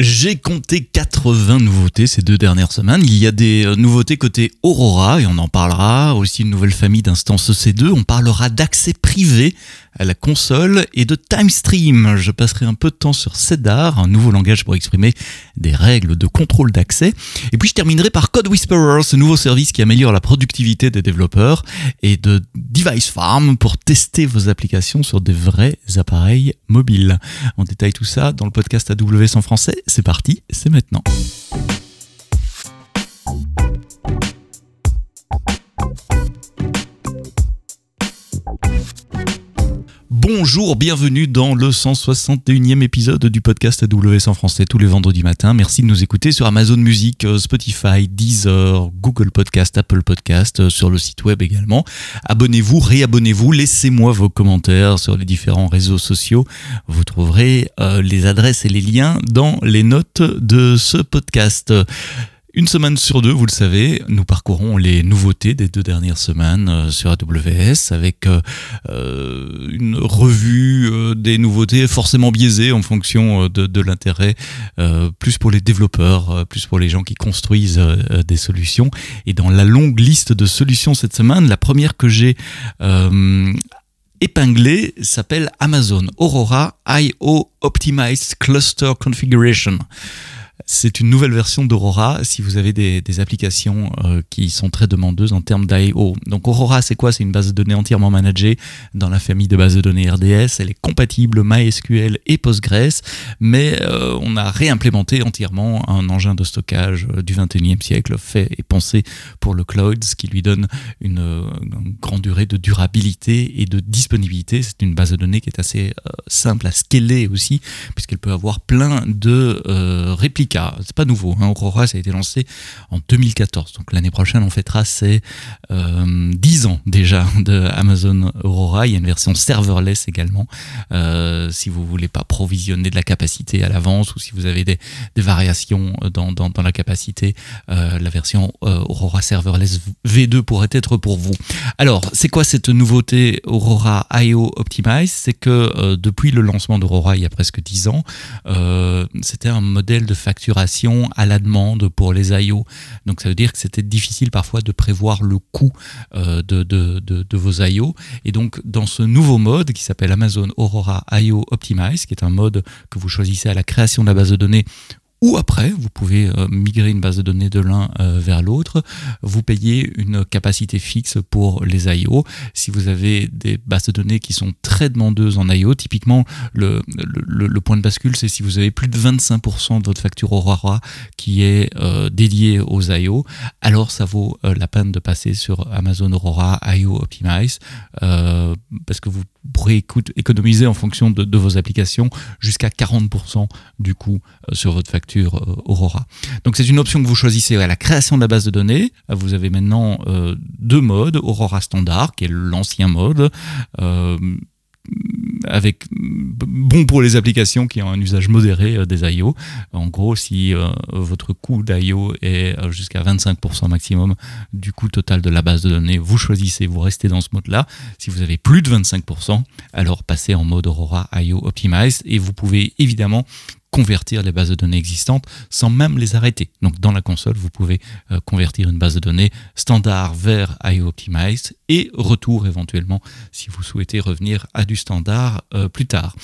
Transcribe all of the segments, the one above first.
J'ai compté 80 nouveautés ces deux dernières semaines. Il y a des euh, nouveautés côté Aurora et on en parlera. Aussi une nouvelle famille d'instances EC2. On parlera d'accès privé à la console et de TimeStream. Je passerai un peu de temps sur Cedar, un nouveau langage pour exprimer des règles de contrôle d'accès. Et puis je terminerai par Code Whisperer, ce nouveau service qui améliore la productivité des développeurs et de Device Farm pour tester vos applications sur des vrais appareils mobiles. On détaille tout ça dans le podcast AWS en français. C'est parti, c'est maintenant. Bonjour, bienvenue dans le 161e épisode du podcast AWS en français tous les vendredis matins. Merci de nous écouter sur Amazon Music, euh, Spotify, Deezer, Google Podcast, Apple Podcast, euh, sur le site web également. Abonnez-vous, réabonnez-vous, laissez-moi vos commentaires sur les différents réseaux sociaux. Vous trouverez euh, les adresses et les liens dans les notes de ce podcast. Une semaine sur deux, vous le savez, nous parcourons les nouveautés des deux dernières semaines euh, sur AWS avec euh, euh, une revue des nouveautés forcément biaisées en fonction de, l'intérêt, plus pour les développeurs, plus pour les gens qui construisent des solutions. Et dans la longue liste de solutions cette semaine, la première que j'ai épinglée s'appelle Amazon Aurora I.O. Optimized Cluster Configuration. C'est une nouvelle version d'Aurora si vous avez des, applications euh, qui sont très demandeuses en termes d'IO. Donc Aurora, c'est quoi? C'est une base de données entièrement managée dans la famille de bases de données RDS. Elle est compatible MySQL et Postgres, mais euh, on a réimplémenté entièrement un engin de stockage euh, du 21e siècle, fait et pensé pour le cloud, ce qui lui donne une, grande durée de durabilité et de disponibilité. C'est une base de données qui est assez simple à scaler aussi, puisqu'elle peut avoir plein de c'est pas nouveau. Hein. Aurora, ça a été lancé en 2014. Donc l'année prochaine, on fêtera ces euh, 10 ans déjà de Amazon Aurora. Il y a une version serverless également. Euh, si vous voulez pas provisionner de la capacité à l'avance ou si vous avez des, variations dans, la capacité, euh, la version euh, Aurora Serverless V2 pourrait être pour vous. Alors, c'est quoi cette nouveauté Aurora IO Optimize? C'est que depuis le lancement d'Aurora il y a presque 10 ans, c'était un modèle de facture à la demande pour les IO. Donc ça veut dire que c'était difficile parfois de prévoir le coût euh, de, de, de, vos IO. Et donc dans ce nouveau mode qui s'appelle Amazon Aurora IO Optimize, qui est un mode que vous choisissez à la création de la base de données ou après, vous pouvez euh, migrer une base de données de l'un euh, vers l'autre. Vous payez une capacité fixe pour les IO. Si vous avez des bases de données qui sont très demandeuses en IO, typiquement le, point de bascule, c'est si vous avez plus de 25% de votre facture Aurora qui est euh, dédiée aux IO, alors ça vaut la peine de passer sur Amazon Aurora IO Optimize parce que vous pourrez économiser en fonction de, vos applications jusqu'à 40% du coût sur votre facture euh, Aurora. Donc c'est une option que vous choisissez à la création de la base de données. Vous avez maintenant euh, deux modes, Aurora standard, qui est l'ancien mode, euh, avec bon pour les applications qui ont un usage modéré des IO. En gros, si votre coût d'IO est jusqu'à 25% maximum du coût total de la base de données, vous choisissez, vous restez dans ce mode-là. Si vous avez plus de 25%, alors passez en mode Aurora IO Optimize et vous pouvez évidemment convertir les bases de données existantes sans même les arrêter. Donc dans la console, vous pouvez euh, convertir une base de données standard vers IO Optimize et retour éventuellement si vous souhaitez revenir à du standard euh, plus tard.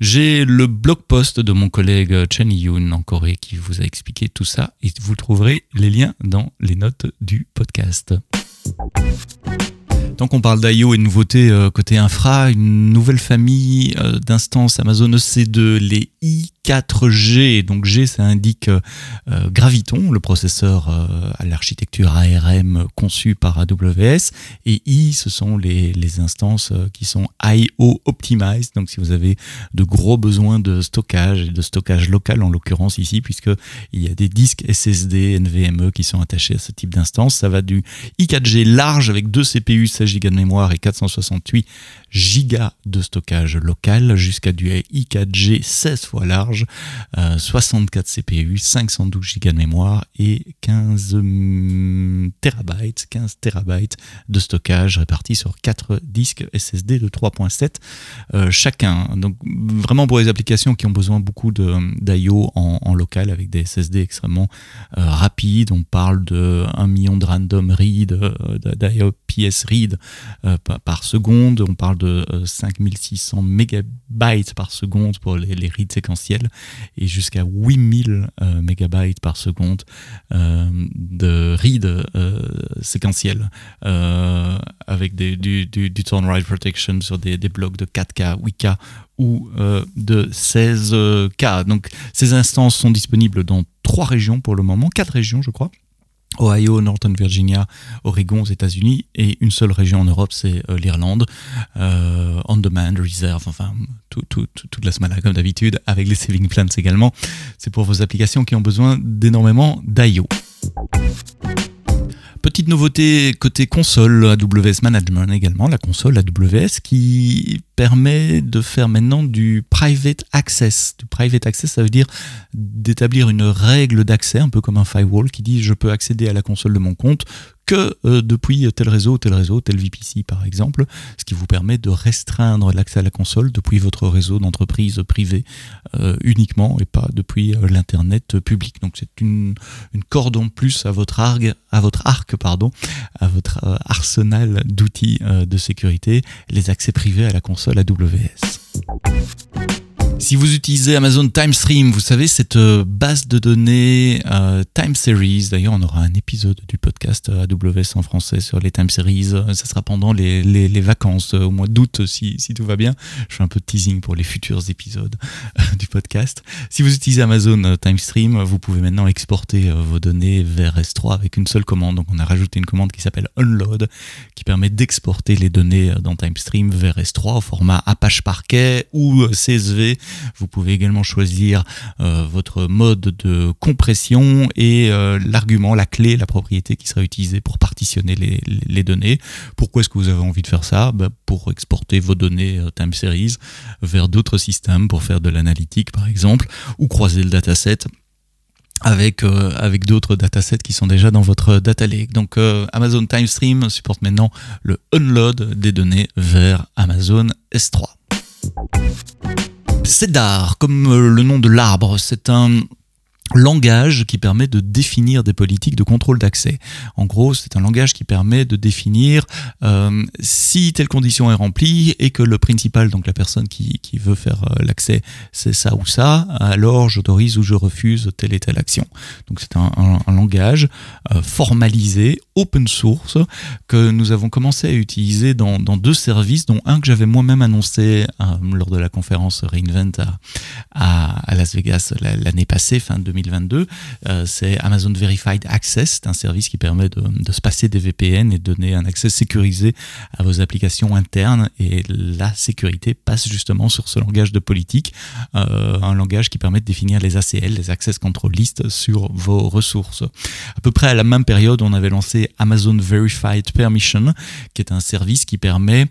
J'ai le blog post de mon collègue Chen Yoon en Corée qui vous a expliqué tout ça et vous trouverez les liens dans les notes du podcast. Tant qu'on parle d'IO et de nouveautés euh, côté infra, une nouvelle famille d'instances Amazon EC2, les I 4G. Donc G, ça indique euh, euh, Graviton, le processeur euh, à l'architecture ARM conçu par AWS. Et I, ce sont les, les instances qui sont IO optimized. Donc si vous avez de gros besoins de stockage et de stockage local en l'occurrence ici, puisque il y a des disques SSD, NVMe qui sont attachés à ce type d'instance, ça va du i4G large avec 2 CPU, 16 Go de mémoire et 468 gigas de stockage local jusqu'à du i4G 16 fois large, 64 CPU, 512 gigas de mémoire et 15 terabytes, 15 terabytes de stockage répartis sur 4 disques SSD de 3.7 euh, chacun. Donc vraiment pour les applications qui ont besoin beaucoup d'IO en, en, local avec des SSD extrêmement euh, rapides, on parle de 1 million de random read, euh, d'IO PS read par, seconde, on parle de 5600 mégabytes par seconde pour les, reads séquentiels et jusqu'à 8000 mégabytes par seconde de read séquentiels avec du, du, du turn write protection sur des, blocs de 4K, 8K ou euh, de 16K. Donc ces instances sont disponibles dans trois régions pour le moment, quatre régions je crois. Ohio, Northern Virginia, Oregon aux États-Unis et une seule région en Europe, c'est euh, l'Irlande. Euh, on demand, reserve, enfin tout, tout, toute la semaine comme d'habitude, avec les saving plans également. C'est pour vos applications qui ont besoin d'énormément d'IO. Petite nouveauté côté console AWS Management également, la console AWS qui permet de faire maintenant du private access. Du private access, ça veut dire d'établir une règle d'accès, un peu comme un firewall qui dit je peux accéder à la console de mon compte que euh, depuis tel réseau, tel réseau, tel VPC par exemple, ce qui vous permet de restreindre l'accès à la console depuis votre réseau d'entreprise privée euh, uniquement et pas depuis euh, l'internet public. Donc c'est une, une corde en plus à votre arc, à votre arc pardon, à votre arsenal d'outils de sécurité, les accès privés à la console AWS. Si vous utilisez Amazon Time Stream, vous savez, cette euh, base de données euh, Time Series, d'ailleurs on aura un épisode du podcast euh, AWS en français sur les Time Series, ça sera pendant les, vacances au mois d'août si, si, tout va bien. Je fais un peu de teasing pour les futurs épisodes du podcast. Si vous utilisez Amazon Time Stream, vous pouvez maintenant exporter vos données vers S3 avec une seule commande. Donc on a rajouté une commande qui s'appelle Unload, qui permet d'exporter les données dans Time Stream vers S3 au format Apache Parquet ou CSV vous pouvez également choisir euh, votre mode de compression et euh, l'argument, la clé, la propriété qui sera utilisée pour partitionner les, données. Pourquoi est-ce que vous avez envie de faire ça? Ben, Pour exporter vos données euh, time series vers d'autres systèmes, pour faire de l'analytique par exemple, ou croiser le dataset avec avec d'autres datasets qui sont déjà dans votre data lake. Donc Amazon Time Stream supporte maintenant le unload des données vers Amazon S3. Cédar, comme euh, le nom de l'arbre, c'est un langage qui permet de définir des politiques de contrôle d'accès. En gros, c'est un langage qui permet de définir euh, si telle condition est remplie et que le principal, donc la personne qui, veut faire euh, l'accès, c'est ça ou ça, alors j'autorise ou je refuse telle et telle action. Donc c'est un, langage formalisé, open source, que nous avons commencé à utiliser dans, deux services, dont un que j'avais moi-même annoncé euh, lors de la conférence Reinvent à, à, Las Vegas l'année passée, fin 2020 2022, euh, c'est Amazon Verified Access, c'est un service qui permet de, de, se passer des VPN et de donner un accès sécurisé à vos applications internes. Et la sécurité passe justement sur ce langage de politique, euh, un langage qui permet de définir les ACL, les Access Control List, sur vos ressources. À peu près à la même période, on avait lancé Amazon Verified Permission, qui est un service qui permet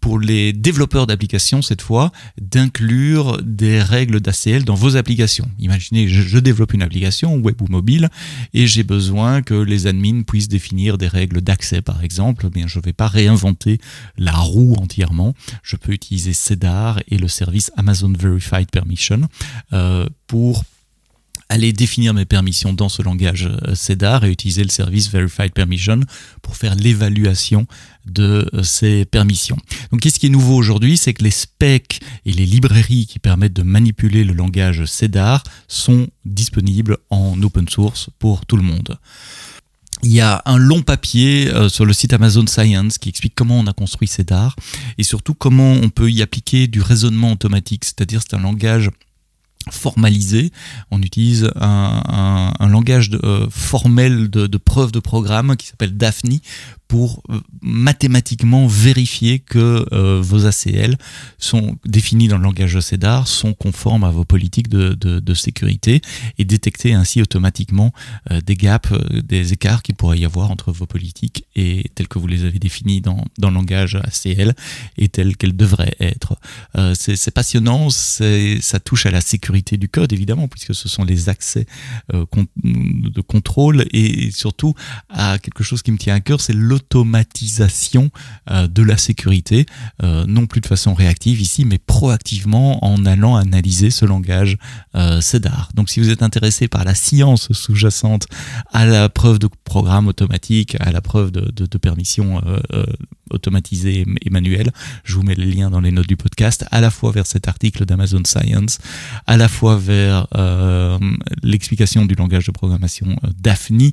pour les développeurs d'applications cette fois d'inclure des règles d'ACL dans vos applications. Imaginez, je développe une application web ou mobile et j'ai besoin que les admins puissent définir des règles d'accès par exemple, bien je ne vais pas réinventer la roue entièrement. Je peux utiliser CEDAR et le service Amazon Verified Permission euh, pour aller définir mes permissions dans ce langage euh, CEDAR et utiliser le service Verified Permission pour faire l'évaluation de euh, ces permissions. Donc qu'est-ce qui est nouveau aujourd'hui? C'est que les specs et les librairies qui permettent de manipuler le langage CEDAR sont disponibles en open source pour tout le monde. Il y a un long papier euh, sur le site Amazon Science qui explique comment on a construit CEDAR et surtout comment on peut y appliquer du raisonnement automatique, c'est-à-dire c'est un langage formalisé. On utilise un, langage de, formel de, de, preuve de programme qui s'appelle Daphne pour euh, mathématiquement vérifier que euh, vos ACL sont définis dans le langage de CEDAR, sont conformes à vos politiques de, sécurité et détecter ainsi automatiquement euh, des gaps, des écarts qu'il pourrait y avoir entre vos politiques et telles que vous les avez définies dans le langage ACL et telles qu'elles devraient être. c'est passionnant, ça touche à la sécurité du code évidemment puisque ce sont les accès de contrôle et surtout à quelque chose qui me tient à cœur, c'est l'automatisation automatisation euh, de la sécurité, euh, non plus de façon réactive ici, mais proactivement en allant analyser ce langage euh, CEDAR. Donc si vous êtes intéressé par la science sous-jacente à la preuve de programme automatique, à la preuve de, de, permission automatisée et manuelle, je vous mets le lien dans les notes du podcast, à la fois vers cet article d'Amazon Science, à la fois vers l'explication du langage de programmation Daphne,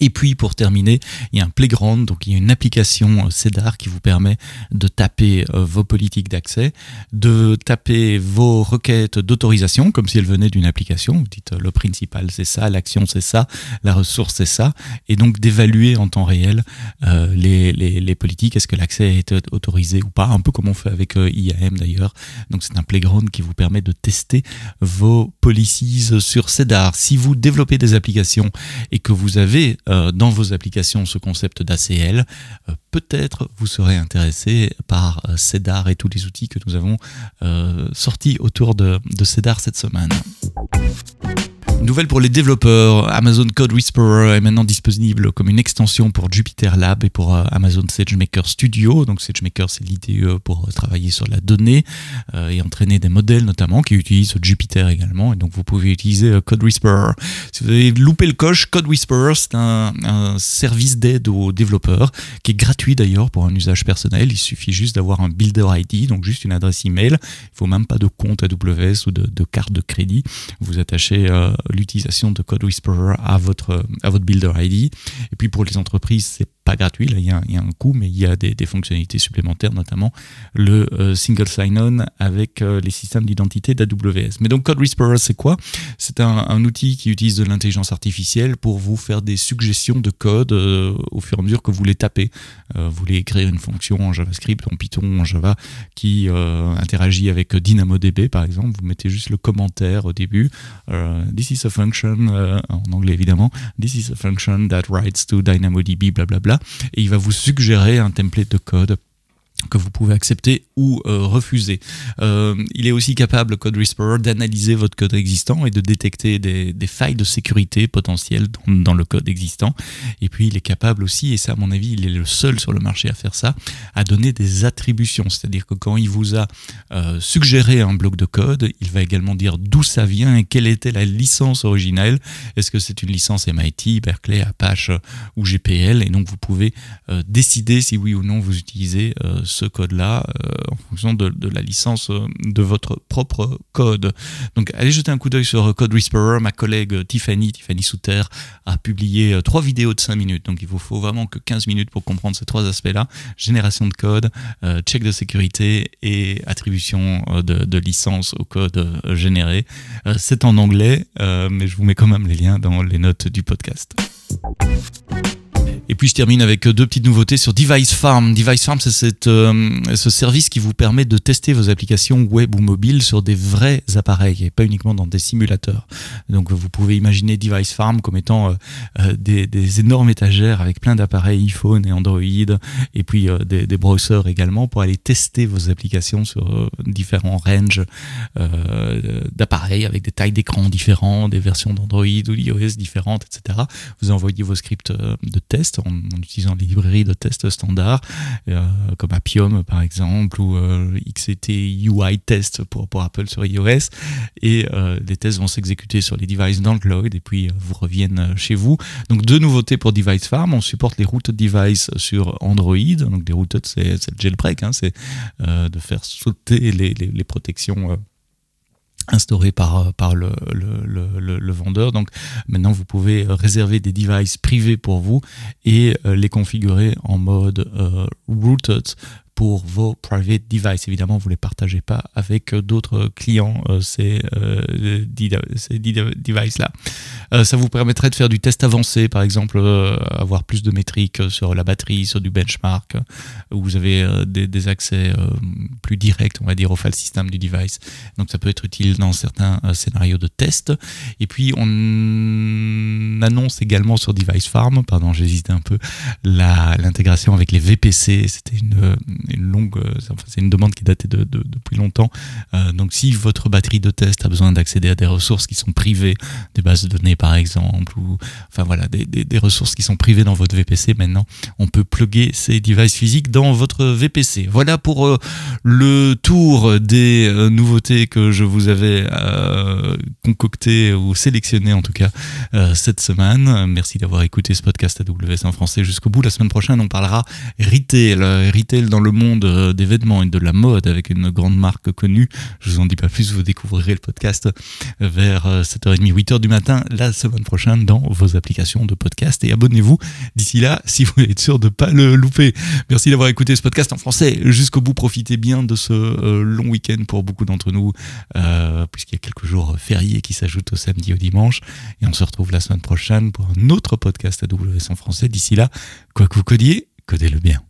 et puis pour terminer, il y a un playground, donc il y a une application euh, CEDAR qui vous permet de taper euh, vos politiques d'accès, de taper vos requêtes d'autorisation comme si elles venaient d'une application. Vous dites euh, le principal c'est ça, l'action c'est ça, la ressource c'est ça, et donc d'évaluer en temps réel les, les, les, politiques, est-ce que l'accès est autorisé ou pas, un peu comme on fait avec IAM d'ailleurs. Donc c'est un playground qui vous permet de tester vos policies sur CEDAR. Si vous développez des applications et que vous avez dans vos applications ce concept d'ACL, euh, peut-être vous serez intéressé par euh, CEDAR et tous les outils que nous avons sortis autour de CEDAR cette semaine. Nouvelle pour les développeurs, Amazon Code Whisperer est maintenant disponible comme une extension pour Jupyter Lab et pour euh, Amazon SageMaker Studio. Donc SageMaker c'est l'IDE pour euh, travailler sur la donnée euh, et entraîner des modèles notamment qui utilisent Jupyter également. Et donc vous pouvez utiliser Code Whisperer. Si vous avez loupé le coche, Code Whisperer c'est un, service d'aide aux développeurs qui est gratuit d'ailleurs pour un usage personnel. Il suffit juste d'avoir un Builder ID, donc juste une adresse email. Il ne faut même pas de compte AWS ou de carte de crédit. Vous attachez l'utilisation de Code Whisperer à votre, à votre Builder ID. Et puis pour les entreprises, c'est pas gratuit, là il y, a, un coût, mais il y a des, fonctionnalités supplémentaires, notamment le euh, single sign-on avec euh, les systèmes d'identité d'AWS. Mais donc Code Whisperer, c'est quoi? C'est un, un, outil qui utilise de l'intelligence artificielle pour vous faire des suggestions de code euh, au fur et à mesure que vous les tapez. vous voulez écrire une fonction en JavaScript, en Python, en Java, qui interagit avec DynamoDB, par exemple. Vous mettez juste le commentaire au début. This is a function, en anglais évidemment. This is a function that writes to DynamoDB, blablabla et il va vous suggérer un template de code que vous pouvez accepter ou euh, refuser. Euh, il est aussi capable, Code Whisperer, d'analyser votre code existant et de détecter des, failles de sécurité potentielles dans, le code existant. Et puis il est capable aussi, et ça à mon avis, il est le seul sur le marché à faire ça, à donner des attributions. C'est-à-dire que quand il vous a euh, suggéré un bloc de code, il va également dire d'où ça vient et quelle était la licence originelle. Est-ce que c'est une licence MIT, Berkeley, Apache ou GPL Et donc vous pouvez décider si oui ou non vous utilisez ce code-là euh, en fonction de, la licence euh, de votre propre code. Donc allez jeter un coup d'œil sur Code Whisperer. Ma collègue Tiffany, Tiffany Souter, a publié euh, trois vidéos de 5 minutes. Donc il vous faut vraiment que 15 minutes pour comprendre ces trois aspects-là. Génération de code, check de sécurité et attribution de licence au code généré. C'est en anglais, mais je vous mets quand même les liens dans les notes du podcast. Et puis je termine avec deux petites nouveautés sur Device Farm. Device Farm, c'est euh, ce service qui vous permet de tester vos applications web ou mobiles sur des vrais appareils et pas uniquement dans des simulateurs. Donc vous pouvez imaginer Device Farm comme étant euh, euh, des, énormes étagères avec plein d'appareils iPhone et Android et puis des, des, browsers également pour aller tester vos applications sur différents ranges d'appareils avec des tailles d'écran différents, des versions d'Android ou d'iOS différentes, etc. Vous envoyez vos scripts de test en, utilisant les librairies de tests standards, euh, comme Appium par exemple, ou euh, XCT UI Test pour, Apple sur iOS. Et euh, les tests vont s'exécuter sur les devices dans le cloud et puis vous reviennent chez vous. Donc deux nouveautés pour Device Farm. On supporte les routes de device sur Android. Donc des routes, c'est le jailbreak, hein, c'est de faire sauter les, les, les protections instauré par, euh, le, vendeur. Donc maintenant, vous pouvez réserver des devices privés pour vous et euh, les configurer en mode euh, pour vos private devices. Évidemment, vous ne les partagez pas avec d'autres clients, ces, ces devices-là. ça vous permettrait de faire du test avancé, par exemple, avoir plus de métriques sur la batterie, sur du benchmark, où vous avez des, accès plus directs, on va dire, au file system du device. Donc ça peut être utile dans certains scénarios de test. Et puis on annonce également sur Device Farm, pardon, j'hésite un peu, l'intégration avec les VPC. C'était une, longue, enfin, c'est une demande qui datait de, depuis longtemps. Euh, donc si votre batterie de test a besoin d'accéder à des ressources qui sont privées, des bases de données par exemple, ou enfin voilà, des, ressources qui sont privées dans votre VPC, maintenant on peut plugger ces devices physiques dans votre VPC. Voilà pour euh, le tour des euh, nouveautés que je vous avais concoctées ou sélectionnées en tout cas cette semaine. Merci d'avoir écouté ce podcast AWS en français jusqu'au bout. La semaine prochaine, on parlera retail, retail dans le monde euh, des vêtements et de la mode avec une grande marque connue. Je vous en dis pas plus, vous découvrirez le podcast vers 7h30, euh, 8h du matin la semaine prochaine dans vos applications de podcast et abonnez-vous d'ici là si vous êtes sûr de pas le louper. Merci d'avoir écouté ce podcast en français jusqu'au bout. Profitez bien de ce euh, long week-end pour beaucoup d'entre nous, puisqu'il y a quelques jours fériés qui s'ajoutent au samedi au dimanche. Et on se retrouve la semaine prochaine pour un autre podcast AWS en français. D'ici là, quoi que vous codiez, codez-le bien.